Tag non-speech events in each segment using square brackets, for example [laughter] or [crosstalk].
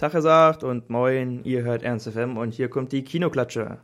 Tag gesagt und moin, ihr hört Ernst FM und hier kommt die Kinoklatsche.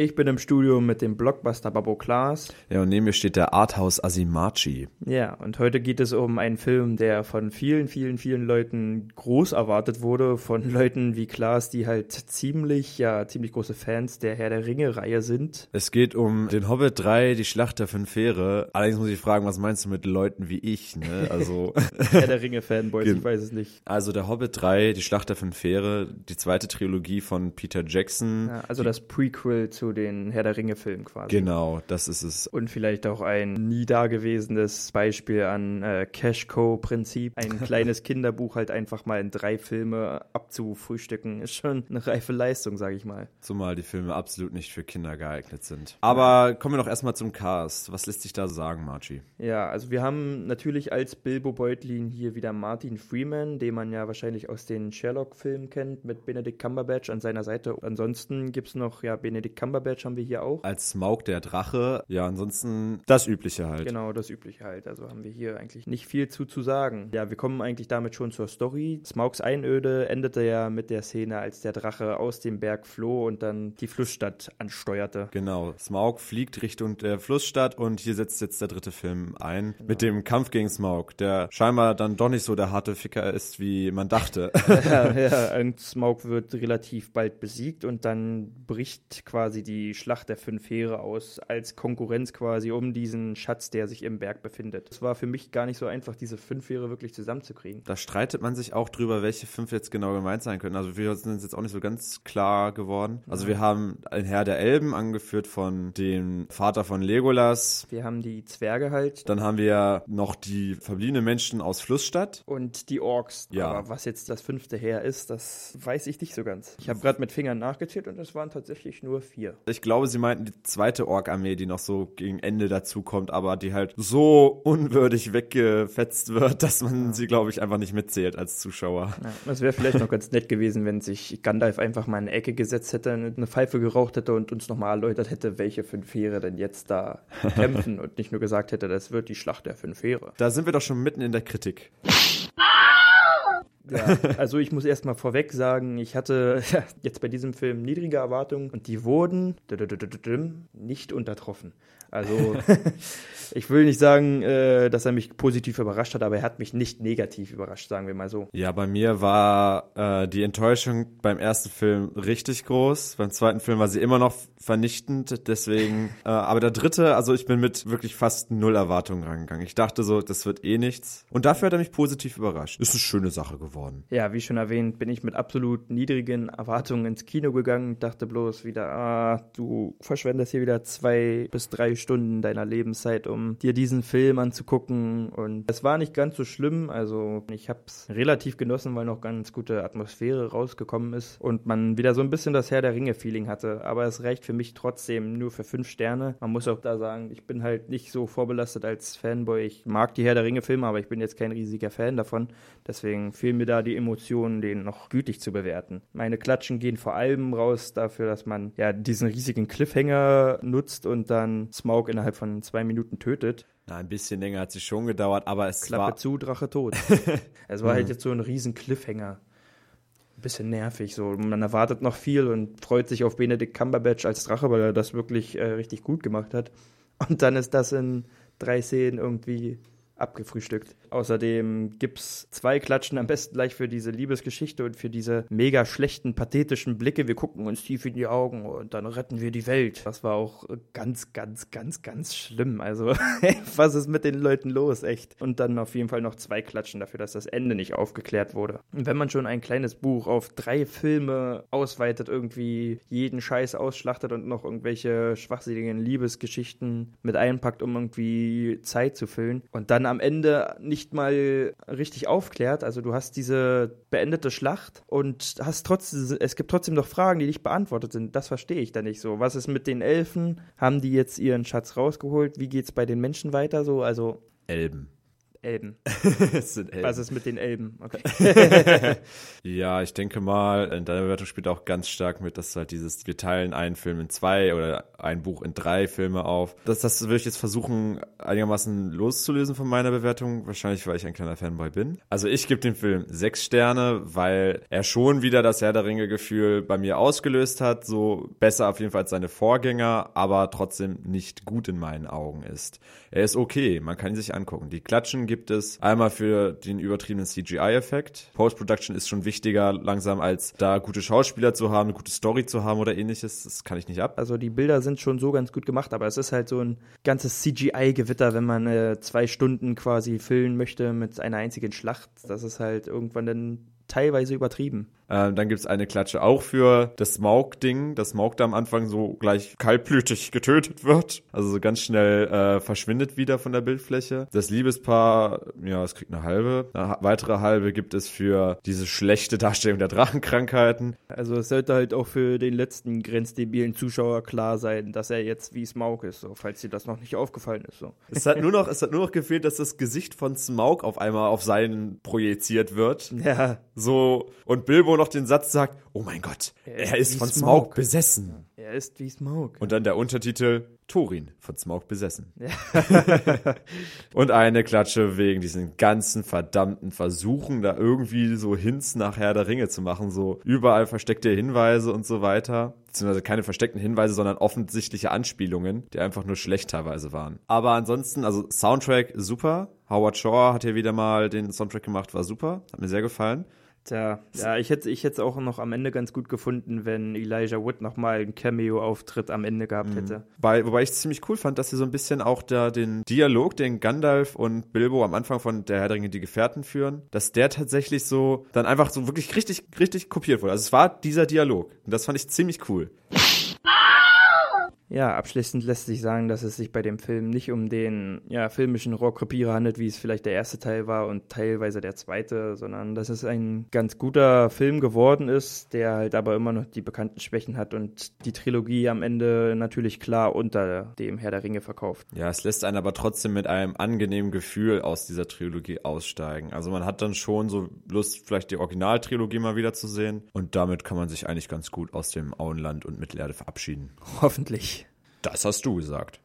Ich bin im Studio mit dem Blockbuster Babo Klaas. Ja, und neben mir steht der Arthouse Asimachi. Ja, und heute geht es um einen Film, der von vielen, vielen, vielen Leuten groß erwartet wurde. Von Leuten wie Klaas, die halt ziemlich, ja, ziemlich große Fans der Herr der Ringe-Reihe sind. Es geht um den Hobbit 3, die Schlacht der fünf Fähre. Allerdings muss ich fragen, was meinst du mit Leuten wie ich, ne? Also. [laughs] Herr der Ringe-Fanboys, ich weiß es nicht. Also der Hobbit 3, die Schlacht der fünf Fähre, die zweite Trilogie von Peter Jackson. Ja, also das Prequel zu den Herr der Ringe-Filmen quasi. Genau, das ist es. Und vielleicht auch ein nie dagewesenes Beispiel an äh, Cash-Co-Prinzip. Ein [laughs] kleines Kinderbuch halt einfach mal in drei Filme abzufrühstücken, ist schon eine reife Leistung, sage ich mal. Zumal die Filme absolut nicht für Kinder geeignet sind. Aber kommen wir doch erstmal zum Cast. Was lässt sich da sagen, Margie? Ja, also wir haben natürlich als Bilbo Beutlin hier wieder Martin Freeman, den man ja wahrscheinlich aus den Sherlock-Filmen kennt, mit Benedict Cumberbatch an seiner Seite. Ansonsten gibt es noch, ja, Benedict Cumberbatch haben wir hier auch. Als Smaug der Drache. Ja, ansonsten das Übliche halt. Genau, das Übliche halt. Also haben wir hier eigentlich nicht viel zu, zu sagen. Ja, wir kommen eigentlich damit schon zur Story. Smaugs Einöde endete ja mit der Szene, als der Drache aus dem Berg floh und dann die Flussstadt ansteuerte. Genau, Smaug fliegt Richtung der Flussstadt und hier setzt jetzt der dritte Film ein genau. mit dem Kampf gegen Smaug, der scheinbar dann doch nicht so der harte Ficker ist, wie man dachte. [laughs] ja, [laughs] ja, und Smaug wird relativ bald besiegt und dann bricht quasi die Schlacht der fünf Heere aus, als Konkurrenz quasi um diesen Schatz, der sich im Berg befindet. Es war für mich gar nicht so einfach, diese fünf Heere wirklich zusammenzukriegen. Da streitet man sich auch drüber, welche fünf jetzt genau gemeint sein können. Also wir sind jetzt auch nicht so ganz klar geworden. Also wir haben ein Herr der Elben, angeführt von dem Vater von Legolas. Wir haben die Zwerge halt. Dann haben wir noch die verbliebenen Menschen aus Flussstadt. Und die Orks. Ja. Aber was jetzt das fünfte Heer ist, das weiß ich nicht so ganz. Ich habe gerade mit Fingern nachgezählt und es waren tatsächlich nur vier. Ich glaube, sie meinten die zweite Ork-Armee, die noch so gegen Ende dazu kommt, aber die halt so unwürdig weggefetzt wird, dass man sie, glaube ich, einfach nicht mitzählt als Zuschauer. Ja, das wäre vielleicht noch ganz nett gewesen, wenn sich Gandalf einfach mal in eine Ecke gesetzt hätte, eine Pfeife geraucht hätte und uns nochmal erläutert hätte, welche fünf Heere denn jetzt da [laughs] kämpfen und nicht nur gesagt hätte, das wird die Schlacht der fünf Heere. Da sind wir doch schon mitten in der Kritik. Ja, also ich muss erstmal vorweg sagen, ich hatte [laughs] jetzt bei diesem Film niedrige Erwartungen und die wurden nicht untertroffen. Also [laughs] ich will nicht sagen, äh, dass er mich positiv überrascht hat, aber er hat mich nicht negativ überrascht, sagen wir mal so. Ja, bei mir war äh, die Enttäuschung beim ersten Film richtig groß. Beim zweiten Film war sie immer noch vernichtend, deswegen. [laughs] Äh, aber der dritte, also ich bin mit wirklich fast null Erwartungen rangegangen. Ich dachte so, das wird eh nichts. Und dafür hat er mich positiv überrascht. Ist eine schöne Sache geworden. Ja, wie schon erwähnt, bin ich mit absolut niedrigen Erwartungen ins Kino gegangen. Dachte bloß wieder, ah, du verschwendest hier wieder zwei bis drei Stunden deiner Lebenszeit, um dir diesen Film anzugucken. Und es war nicht ganz so schlimm. Also ich habe es relativ genossen, weil noch ganz gute Atmosphäre rausgekommen ist und man wieder so ein bisschen das Herr der Ringe-Feeling hatte. Aber es reicht für mich trotzdem nur für fünf Sterne. Man muss auch da sagen, ich bin halt nicht so vorbelastet als Fanboy. Ich mag die Herr der Ringe-Filme, aber ich bin jetzt kein riesiger Fan davon. Deswegen fehlen mir da die Emotionen, den noch gütig zu bewerten. Meine Klatschen gehen vor allem raus dafür, dass man ja diesen riesigen Cliffhanger nutzt und dann Smaug innerhalb von zwei Minuten tötet. Na, ein bisschen länger hat es schon gedauert, aber es Klappe war... zu, Drache tot. [laughs] es war halt jetzt so ein riesen Cliffhanger. Ein bisschen nervig so. Man erwartet noch viel und freut sich auf Benedict Cumberbatch als Drache, weil er das wirklich äh, richtig gut gemacht hat. Und dann ist das in drei Szenen irgendwie abgefrühstückt. Außerdem gibt's zwei Klatschen, am besten gleich für diese Liebesgeschichte und für diese mega schlechten, pathetischen Blicke. Wir gucken uns tief in die Augen und dann retten wir die Welt. Das war auch ganz, ganz, ganz, ganz schlimm. Also, [laughs] was ist mit den Leuten los, echt? Und dann auf jeden Fall noch zwei Klatschen dafür, dass das Ende nicht aufgeklärt wurde. Und wenn man schon ein kleines Buch auf drei Filme ausweitet, irgendwie jeden Scheiß ausschlachtet und noch irgendwelche schwachsinnigen Liebesgeschichten mit einpackt, um irgendwie Zeit zu füllen und dann am Ende nicht mal richtig aufklärt. Also du hast diese beendete Schlacht und hast trotzdem, es gibt trotzdem noch Fragen, die nicht beantwortet sind. Das verstehe ich da nicht so. Was ist mit den Elfen? Haben die jetzt ihren Schatz rausgeholt? Wie geht's bei den Menschen weiter so? Also Elben. Elben. [laughs] es sind Elben. Was ist mit den Elben? Okay. [laughs] Ja, ich denke mal, in deiner Bewertung spielt auch ganz stark mit, dass halt dieses, wir teilen einen Film in zwei oder ein Buch in drei Filme auf. Das, das würde ich jetzt versuchen, einigermaßen loszulösen von meiner Bewertung. Wahrscheinlich, weil ich ein kleiner Fanboy bin. Also ich gebe dem Film sechs Sterne, weil er schon wieder das Herr der Ringe-Gefühl bei mir ausgelöst hat. So besser auf jeden Fall als seine Vorgänger, aber trotzdem nicht gut in meinen Augen ist. Er ist okay, man kann ihn sich angucken. Die Klatschen gibt es einmal für den übertriebenen CGI-Effekt. Post-Production ist schon wichtiger langsam, als da gute Schauspieler zu haben, eine gute Story zu haben oder ähnliches. Das kann ich nicht ab. Also die Bilder sind schon so ganz gut gemacht, aber es ist halt so ein ganzes CGI-Gewitter, wenn man äh, zwei Stunden quasi füllen möchte mit einer einzigen Schlacht. Das ist halt irgendwann dann teilweise übertrieben. Ähm, dann gibt's eine Klatsche auch für das Smaug-Ding, dass Smaug da am Anfang so gleich kaltblütig [laughs] getötet wird. Also so ganz schnell äh, verschwindet wieder von der Bildfläche. Das Liebespaar, ja, es kriegt eine halbe. Eine weitere halbe gibt es für diese schlechte Darstellung der Drachenkrankheiten. Also es sollte halt auch für den letzten grenzdebilen Zuschauer klar sein, dass er jetzt wie Smaug ist, so, falls dir das noch nicht aufgefallen ist. So. Es hat nur [laughs] noch, es hat nur noch gefehlt, dass das Gesicht von Smaug auf einmal auf seinen projiziert wird. Ja, So, und Bilbo noch den Satz sagt, oh mein Gott, Er er ist ist von Smaug. Smaug besessen. er ist wie Smaug. Und dann der Untertitel Thorin von Smaug besessen. [laughs] Und eine Klatsche wegen diesen ganzen verdammten Versuchen, da irgendwie so Hints nach Herr der Ringe zu machen, so überall versteckte Hinweise und so weiter. Beziehungsweise keine versteckten Hinweise, sondern offensichtliche Anspielungen, die einfach nur schlecht teilweise waren. Aber ansonsten, also Soundtrack super. Howard Shore hat hier wieder mal den Soundtrack gemacht, war super. Hat mir sehr gefallen. Tja, ja, ich hätte ich es auch noch am Ende ganz gut gefunden, wenn Elijah Wood nochmal einen Cameo-Auftritt am Ende gehabt hätte. Bei, wobei ich es ziemlich cool fand, dass sie so ein bisschen auch da den Dialog, den Gandalf und Bilbo am Anfang von der Herr der Ringe, die Gefährten führen, dass der tatsächlich so dann einfach so wirklich richtig, richtig kopiert wurde. Also es war dieser Dialog. Und das fand ich ziemlich cool. Ja, abschließend lässt sich sagen, dass es sich bei dem Film nicht um den ja, filmischen Rohrkrepierer handelt, wie es vielleicht der erste Teil war und teilweise der zweite, sondern dass es ein ganz guter Film geworden ist, der halt aber immer noch die bekannten Schwächen hat und die Trilogie am Ende natürlich klar unter dem Herr der Ringe verkauft. Ja, es lässt einen aber trotzdem mit einem angenehmen Gefühl aus dieser Trilogie aussteigen. Also man hat dann schon so Lust, vielleicht die Originaltrilogie mal wieder zu sehen. Und damit kann man sich eigentlich ganz gut aus dem Auenland und Mittelerde verabschieden. Hoffentlich. Das hast du gesagt.